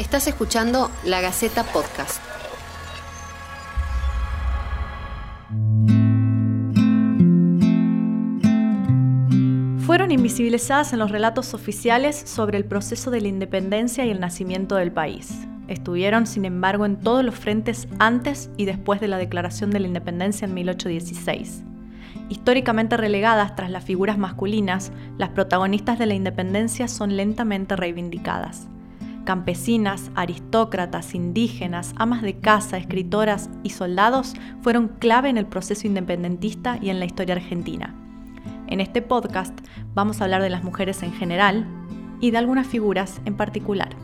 Estás escuchando La Gaceta Podcast. Fueron invisibilizadas en los relatos oficiales sobre el proceso de la independencia y el nacimiento del país. Estuvieron, sin embargo, en todos los frentes antes y después de la declaración de la independencia en 1816. Históricamente relegadas tras las figuras masculinas, las protagonistas de la independencia son lentamente reivindicadas campesinas, aristócratas, indígenas, amas de casa, escritoras y soldados fueron clave en el proceso independentista y en la historia argentina. En este podcast vamos a hablar de las mujeres en general y de algunas figuras en particular.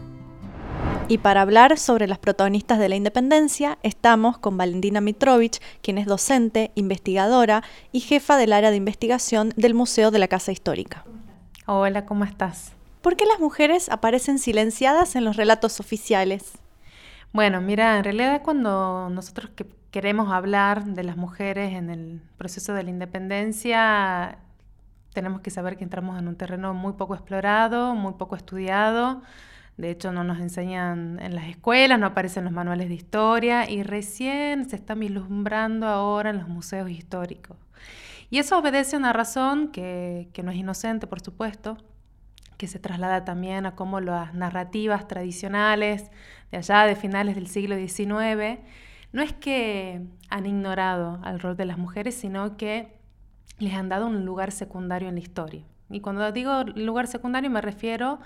Y para hablar sobre las protagonistas de la independencia, estamos con Valentina Mitrovich, quien es docente, investigadora y jefa del área de investigación del Museo de la Casa Histórica. Hola, ¿cómo estás? ¿Por qué las mujeres aparecen silenciadas en los relatos oficiales? Bueno, mira, en realidad cuando nosotros que queremos hablar de las mujeres en el proceso de la independencia, tenemos que saber que entramos en un terreno muy poco explorado, muy poco estudiado. De hecho, no nos enseñan en las escuelas, no aparecen los manuales de historia y recién se está vislumbrando ahora en los museos históricos. Y eso obedece a una razón que no es inocente, por supuesto, que se traslada también a cómo las narrativas tradicionales de allá de finales del siglo XIX, no es que han ignorado al rol de las mujeres, sino que les han dado un lugar secundario en la historia. Y cuando digo lugar secundario me refiero,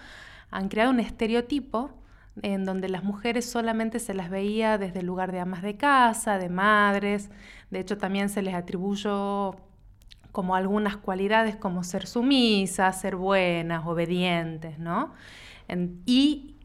han creado un estereotipo en donde las mujeres solamente se las veía desde el lugar de amas de casa, de madres, de hecho también se les atribuyó como algunas cualidades como ser sumisas, ser buenas, obedientes, ¿no? y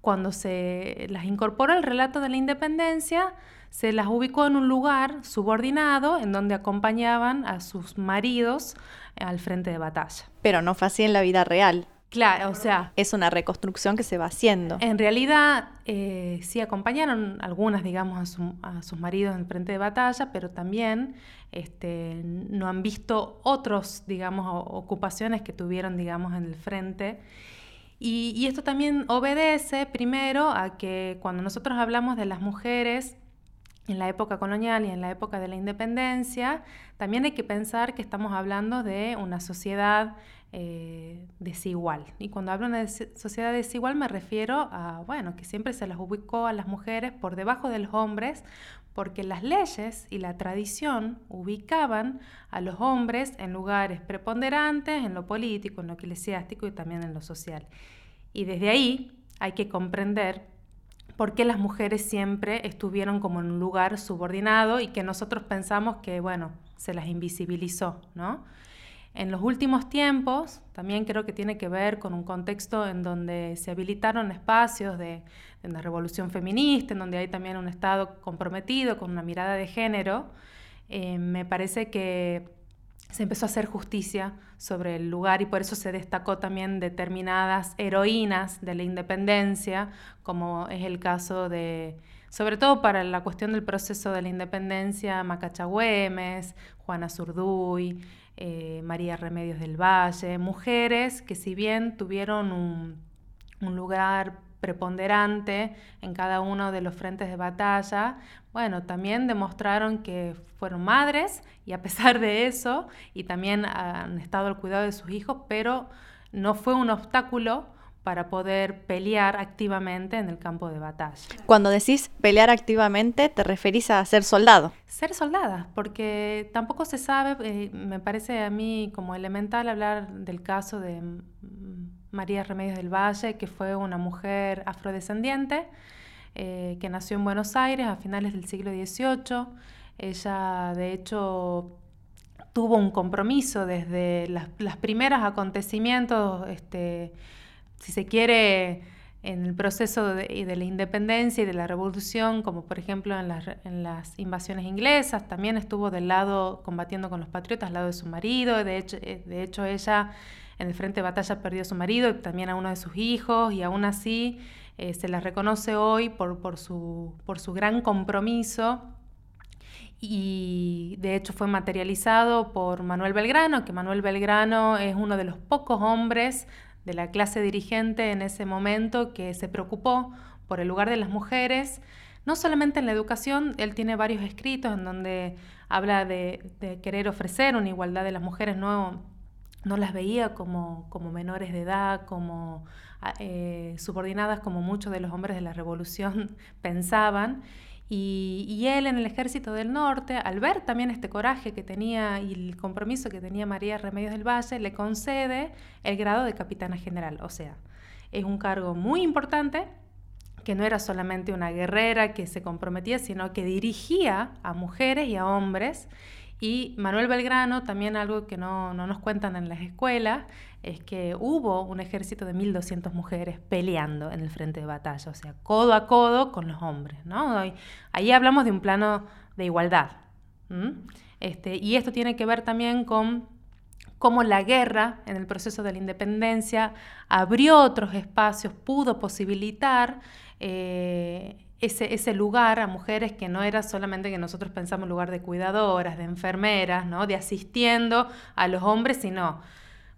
cuando se las incorporó al relato de la independencia, se las ubicó en un lugar subordinado en donde acompañaban a sus maridos al frente de batalla. Pero no fue así en la vida real. Claro, o sea... Es una reconstrucción que se va haciendo. En realidad, eh, sí acompañaron algunas, digamos, a, sus maridos en el frente de batalla, pero también este, no han visto otros, digamos, ocupaciones que tuvieron, digamos, en el frente. Y, y esto también obedece, primero, a que cuando nosotros hablamos de las mujeres en la época colonial y en la época de la independencia, también hay que pensar que estamos hablando de una sociedad eh, desigual. Y cuando hablo de sociedad desigual me refiero a, bueno, que siempre se las ubicó a las mujeres por debajo de los hombres, porque las leyes y la tradición ubicaban a los hombres en lugares preponderantes, en lo político, en lo eclesiástico y también en lo social. Y desde ahí hay que comprender por qué las mujeres siempre estuvieron como en un lugar subordinado y que nosotros pensamos que, bueno, se las invisibilizó, ¿no? En los últimos tiempos, también creo que tiene que ver con un contexto en donde se habilitaron espacios de, de la revolución feminista, en donde hay también un Estado comprometido con una mirada de género, eh, me parece que se empezó a hacer justicia sobre el lugar y por eso se destacó también determinadas heroínas de la independencia, como es el caso de, sobre todo para la cuestión del proceso de la independencia, Macacha Güemes, Juana Zurduy, eh, María Remedios del Valle, mujeres que si bien tuvieron un, un lugar preponderante en cada uno de los frentes de batalla, bueno, también demostraron que fueron madres y a pesar de eso, y también han estado al cuidado de sus hijos, pero no fue un obstáculo para poder pelear activamente en el campo de batalla. Cuando decís pelear activamente, ¿te referís a ser soldado? Ser soldada, porque tampoco se sabe, eh, me parece a mí como elemental hablar del caso de María Remedios del Valle, que fue una mujer afrodescendiente eh, que nació en Buenos Aires a finales del siglo XVIII. Ella, de hecho, tuvo un compromiso desde las, los primeros acontecimientos, este, si se quiere, en el proceso de, la independencia y de la revolución, como por ejemplo en las, en las, invasiones inglesas, también estuvo del lado combatiendo con los patriotas, al lado de su marido, de hecho, eh, de hecho ella en el frente de batalla perdió a su marido y también a uno de sus hijos y aún así eh, se la reconoce hoy por, su, gran compromiso. Y de hecho fue materializado por Manuel Belgrano, que Manuel Belgrano es uno de los pocos hombres de la clase dirigente en ese momento que se preocupó por el lugar de las mujeres, no solamente en la educación, él tiene varios escritos en donde habla de, querer ofrecer una igualdad de las mujeres, no, no las veía como, como menores de edad, como ah, eh, subordinadas como muchos de los hombres de la revolución pensaban. Y, y, él en el ejército del norte, al ver también este coraje que tenía y el compromiso que tenía María Remedios del Valle, le concede el grado de capitana general. O sea, es un cargo muy importante que no era solamente una guerrera que se comprometía, sino que dirigía a mujeres y a hombres. Y Manuel Belgrano, también algo que no, nos cuentan en las escuelas, es que hubo un ejército de 1.200 mujeres peleando en el frente de batalla, o sea, codo a codo con los hombres. ¿no? Ahí hablamos de un plano de igualdad. Este, y esto tiene que ver también con cómo la guerra en el proceso de la independencia abrió otros espacios, pudo posibilitar eh, ese, ese, lugar a mujeres que no era solamente que nosotros pensamos lugar de cuidadoras, de enfermeras, ¿no? de asistiendo a los hombres, sino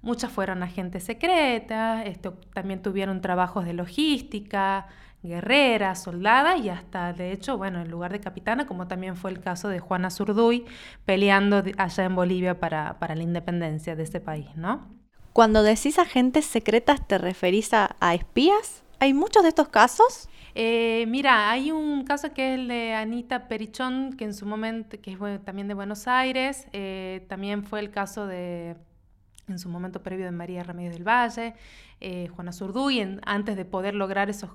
muchas fueron agentes secretas, esto, también tuvieron trabajos de logística, guerreras, soldadas y hasta, de hecho, bueno, en lugar de capitana, como también fue el caso de Juana Zurduy, peleando allá en Bolivia para, para la independencia de ese país, ¿no? Cuando decís agentes secretas, ¿te referís a espías? ¿Hay muchos de estos casos? Eh, mira, hay un caso que es el de Anita Perichón, que en su momento, que es también de Buenos Aires, eh, también fue el caso de, en su momento previo de María Ramírez del Valle, eh, Juana Zurduy, antes de poder lograr esos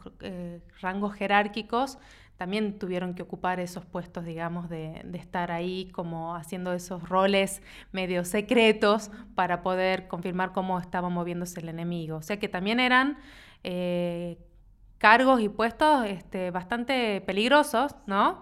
rangos jerárquicos, también tuvieron que ocupar esos puestos, digamos, de, de, estar ahí como haciendo esos roles medio secretos para poder confirmar cómo estaba moviéndose el enemigo. O sea que también eran eh, cargos y puestos este, bastante peligrosos, ¿no?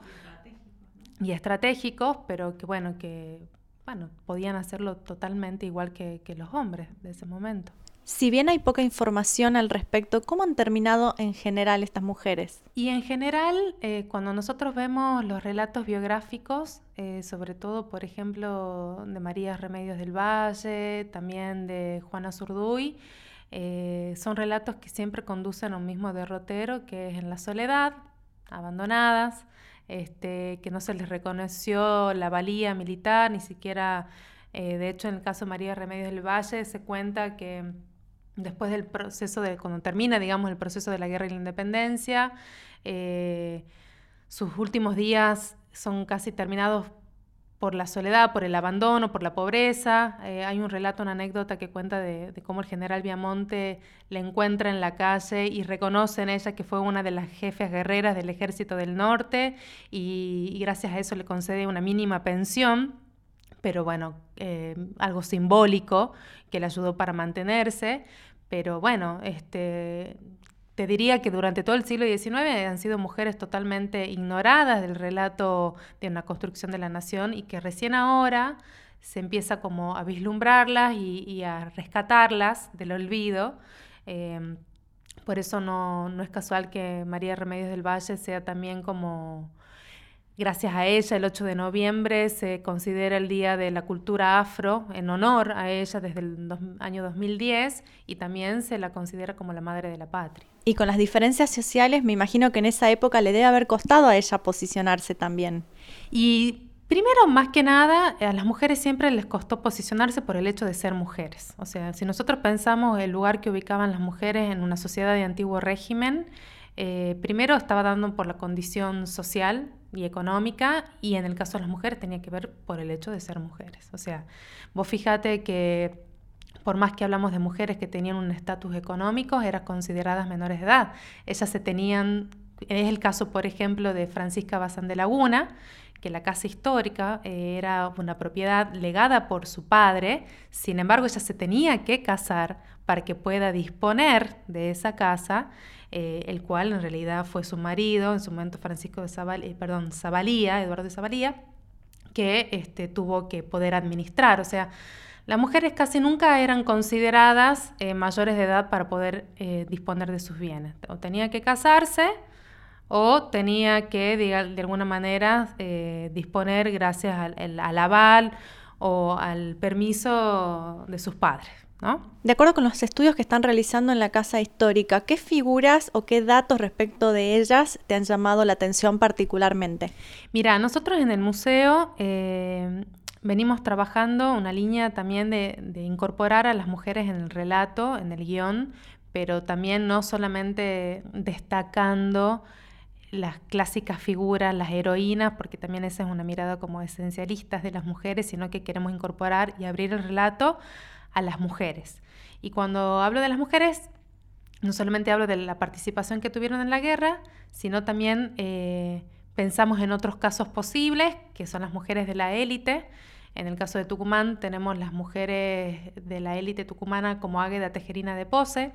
Y estratégicos, pero que bueno, que bueno, podían hacerlo totalmente igual que, los hombres de ese momento. Si bien hay poca información al respecto, ¿cómo han terminado en general estas mujeres? Y en general, eh, cuando nosotros vemos los relatos biográficos, eh, sobre todo, por ejemplo, de María Remedios del Valle, también de Juana Zurduy, eh, son relatos que siempre conducen a un mismo derrotero, que es en la soledad, abandonadas, este, que no se les reconoció la valía militar, ni siquiera, eh, de hecho en el caso de María Remedios del Valle se cuenta que después del proceso de, cuando termina, digamos, el proceso de la guerra y la independencia, eh, sus últimos días son casi terminados por la soledad, por el abandono, por la pobreza. Eh, hay un relato, una anécdota que cuenta de, cómo el general Viamonte le encuentra en la calle y reconoce en ella que fue una de las jefes guerreras del ejército del norte y, gracias a eso le concede una mínima pensión, pero bueno, eh, algo simbólico que le ayudó para mantenerse. Pero bueno, este, te diría que durante todo el siglo XIX han sido mujeres totalmente ignoradas del relato de una construcción de la nación y que recién ahora se empieza como a vislumbrarlas y, a rescatarlas del olvido. Em, por eso no, no, es casual que María Remedios del Valle sea también como Gracias a ella, el 8 de noviembre se considera el Día de la Cultura Afro en honor a ella desde el año 2010 y también se la considera como la madre de la patria. Y con las diferencias sociales, me imagino que en esa época le debe haber costado a ella posicionarse también. Y Primero, más que nada, a las mujeres siempre les costó posicionarse por el hecho de ser mujeres. O sea, si nosotros pensamos el lugar que ubicaban las mujeres en una sociedad de antiguo régimen, eh, primero estaba dando por la condición social y económica y en el caso de las mujeres tenía que ver por el hecho de ser mujeres. O sea, vos fíjate que por más que hablamos de mujeres que tenían un estatus económico, eran consideradas menores de edad. Ellas se tenían, es el caso por ejemplo de Francisca Bazán de Laguna, que la casa histórica eh, era una propiedad legada por su padre, sin embargo ella se tenía que casar para que pueda disponer de esa casa eh, el cual en realidad fue su marido, en su momento Francisco de Zaval, eh, perdón, Zabalía, Eduardo de Zabalía, que este, tuvo que poder administrar. O sea, las mujeres casi nunca eran consideradas mayores de edad para poder disponer de sus bienes. O tenía que casarse o tenía que, de, alguna manera, disponer gracias al, al, aval o al permiso de sus padres. De acuerdo con los estudios que están realizando en la Casa Histórica, ¿qué figuras o qué datos respecto de ellas te han llamado la atención particularmente? Mira, nosotros en el museo eh, venimos trabajando una línea también de, de, incorporar a las mujeres en el relato, en el guion, pero también no solamente destacando las clásicas figuras, las heroínas, porque también esa es una mirada como esencialistas de las mujeres, sino que queremos incorporar y abrir el relato a las mujeres. Y cuando hablo de las mujeres, no solamente hablo de la participación que tuvieron en la guerra, sino también eh, pensamos en otros casos posibles, que son las mujeres de la élite. En el caso de Tucumán tenemos las mujeres de la élite tucumana como Águeda Tejerina de Pose,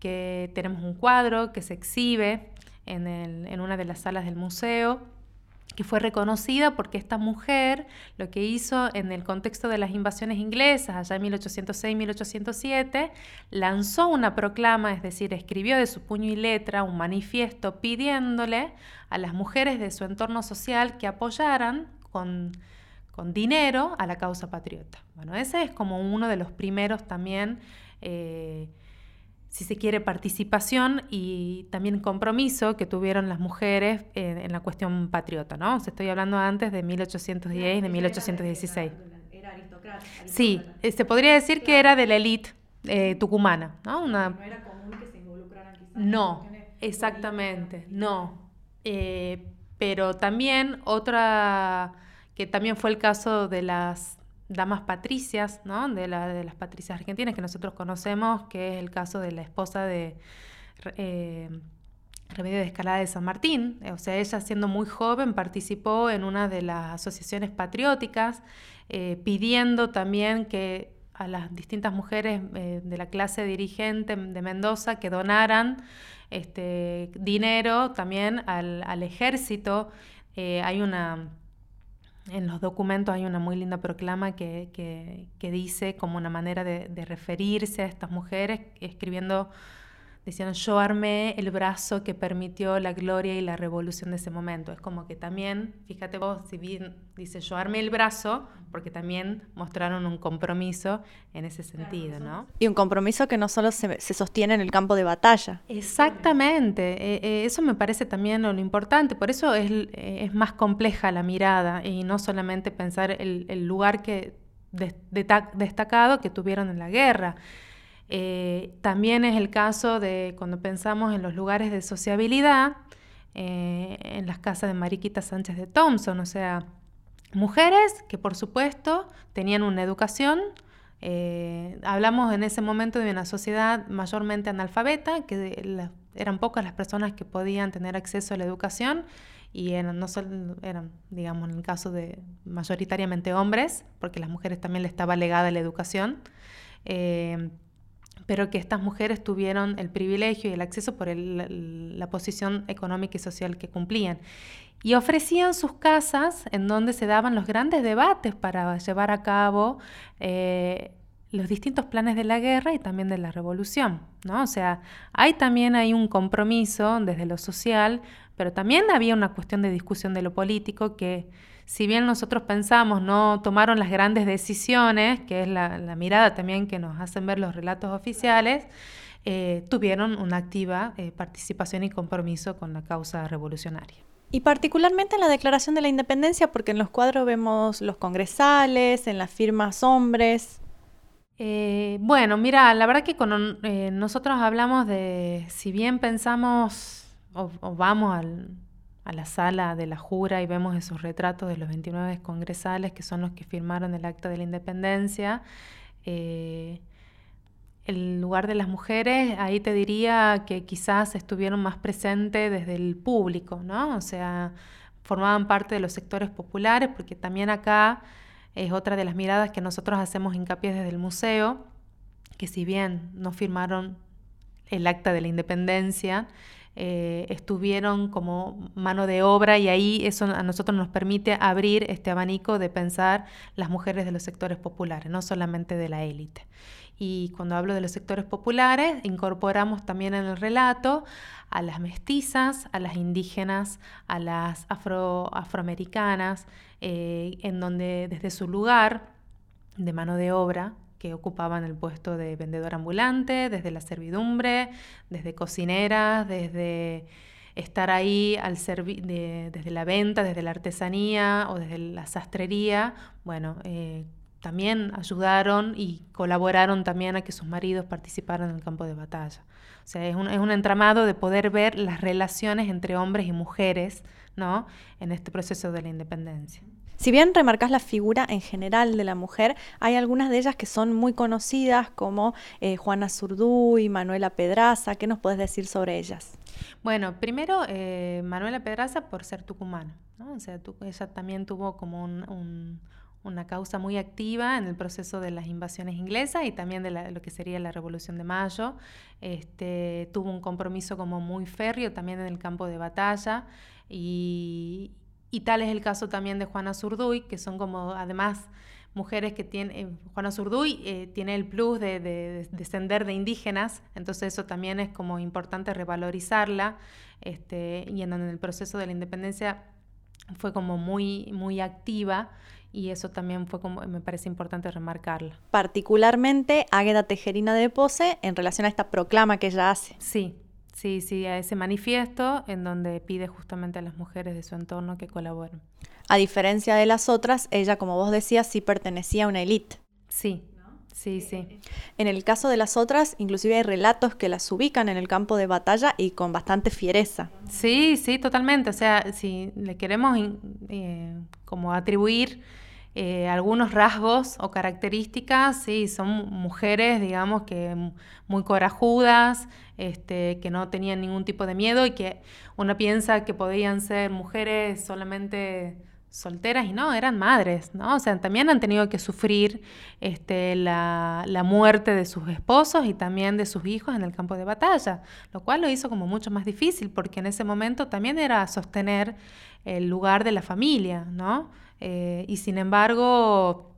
que tenemos un cuadro que se exhibe en, una de las salas del museo que fue reconocida porque esta mujer lo que hizo en el contexto de las invasiones inglesas, allá en 1806-1807, lanzó una proclama, es decir, escribió de su puño y letra un manifiesto pidiéndole a las mujeres de su entorno social que apoyaran con, con dinero a la causa patriota. Bueno, ese es como uno de los primeros también... Eh, si se quiere, participación y también compromiso que tuvieron las mujeres en, la cuestión patriota, ¿no? Se estoy hablando antes de 1810 y de 1816. Era aristocrática. Sí, eh, se podría decir que era de la élite eh, tucumana, ¿no? No era común que se involucraran quizás No, exactamente, no. Eh, pero también otra, que también fue el caso de las damas patricias, ¿no? de, la, de las patricias argentinas que nosotros conocemos, que es el caso de la esposa de eh, Remedio de Escalada de San Martín. O sea, ella siendo muy joven participó en una de las asociaciones patrióticas, eh, pidiendo también que a las distintas mujeres eh, de la clase dirigente de Mendoza que donaran este, dinero también al ejército. hay una en los documentos hay una muy linda proclama que, que, dice como una manera de, de, referirse a estas mujeres, escribiendo Decían, yo armé el brazo que permitió la gloria y la revolución de ese momento. Es como que también, fíjate vos, si bien dice yo armé el brazo, porque también mostraron un compromiso en ese sentido, ¿no? Y un compromiso que no solo se, sostiene en el campo de batalla. Exactamente, eh, eh, eso me parece también lo importante, por eso es, eh, es, más compleja la mirada y no solamente pensar el, el lugar que destacado que tuvieron en la guerra, eh, también es el caso de cuando pensamos en los lugares de sociabilidad, eh, en las casas de Mariquita Sánchez de Thompson, o sea, mujeres que por supuesto tenían una educación. Eh, hablamos en ese momento de una sociedad mayormente analfabeta, que eran pocas las personas que podían tener acceso a la educación y eran, no solo, eran, digamos, en el caso de mayoritariamente hombres, porque las mujeres también les estaba legada la educación pero que estas mujeres tuvieron el privilegio y el acceso por la posición económica y social que cumplían. Y ofrecían sus casas en donde se daban los grandes debates para llevar a cabo eh, los distintos planes de la guerra y también de la revolución. ¿no? O sea, hay también hay un compromiso desde lo social, pero también había una cuestión de discusión de lo político que si bien nosotros pensamos no tomaron las grandes decisiones, que es la, mirada también que nos hacen ver los relatos oficiales, eh, tuvieron una activa eh, participación y compromiso con la causa revolucionaria. Y particularmente en la Declaración de la Independencia, porque en los cuadros vemos los congresales, en las firmas hombres. Eh, bueno, mira, la verdad que con, nosotros hablamos de, si bien pensamos o vamos al, a la sala de la jura y vemos esos retratos de los 29 congresales que son los que firmaron el acta de la independencia. Eh, el lugar de las mujeres, ahí te diría que quizás estuvieron más presentes desde el público, ¿no? O sea, formaban parte de los sectores populares, porque también acá es otra de las miradas que nosotros hacemos hincapié desde el museo, que si bien no firmaron el acta de la independencia, eh, estuvieron como mano de obra y ahí eso a nosotros nos permite abrir este abanico de pensar las mujeres de los sectores populares, no solamente de la élite. Y cuando hablo de los sectores populares, incorporamos también en el relato a las mestizas, a las indígenas, a las afro, afroamericanas, eh, en donde desde su lugar de mano de obra que ocupaban el puesto de vendedor ambulante, desde la servidumbre, desde cocineras, desde estar ahí al desde la venta, desde la artesanía o desde la sastrería, bueno, eh, también ayudaron y colaboraron también a que sus maridos participaran en el campo de batalla. O sea, es un, es un entramado de poder ver las relaciones entre hombres y mujeres ¿no? en este proceso de la independencia. Si bien remarcas la figura en general de la mujer, hay algunas de ellas que son muy conocidas, como eh, Juana Zurduy, Manuela Pedraza. ¿Qué nos puedes decir sobre ellas? Bueno, primero, eh, Manuela Pedraza por ser tucumana. O sea, ella también tuvo como una causa muy activa en el proceso de las invasiones inglesas y también de lo que sería la Revolución de Mayo. Este, tuvo un compromiso como muy férreo también en el campo de batalla y, y tal es el caso también de Juana Zurduy, que son como además mujeres que tienen, eh, Juana Zurduy eh, tiene el plus de, descender de indígenas, entonces eso también es como importante revalorizarla, este, y en, el proceso de la independencia fue como muy, muy activa y eso también fue como, me parece importante remarcarla. Particularmente Águeda Tejerina de Pose en relación a esta proclama que ella hace. Sí, Sí, sí, a ese manifiesto en donde pide justamente a las mujeres de su entorno que colaboren. A diferencia de las otras, ella, como vos decías, sí pertenecía a una élite. Sí, sí, sí. En el caso de las otras, inclusive hay relatos que las ubican en el campo de batalla y con bastante fiereza. Sí, sí, totalmente. O sea, si le queremos eh, como atribuir eh, algunos rasgos o características, sí, son mujeres, digamos, que muy corajudas, este, que no tenían ningún tipo de miedo y que uno piensa que podían ser mujeres solamente solteras y no, eran madres, ¿no? O sea, también han tenido que sufrir este, la, la, muerte de sus esposos y también de sus hijos en el campo de batalla, lo cual lo hizo como mucho más difícil porque en ese momento también era sostener el lugar de la familia, ¿no? Eh, y sin embargo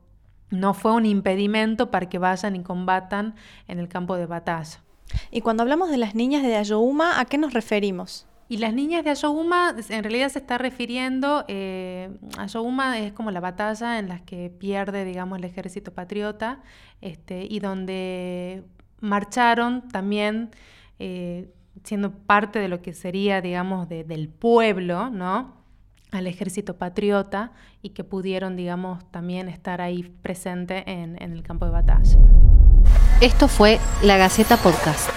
no fue un impedimento para que vayan y combatan en el campo de batalla. Y cuando hablamos de las niñas de Ayohuma, ¿a qué nos referimos? Y las niñas de Ayohuma en realidad se está refiriendo, eh, Ayohuma es como la batalla en la que pierde, digamos, el ejército patriota este, y donde marcharon también eh, siendo parte de lo que sería, digamos, del pueblo, ¿no? Al ejército patriota y que pudieron, digamos, también estar ahí presente en, en el campo de batalla. Esto fue La Gaceta Podcast.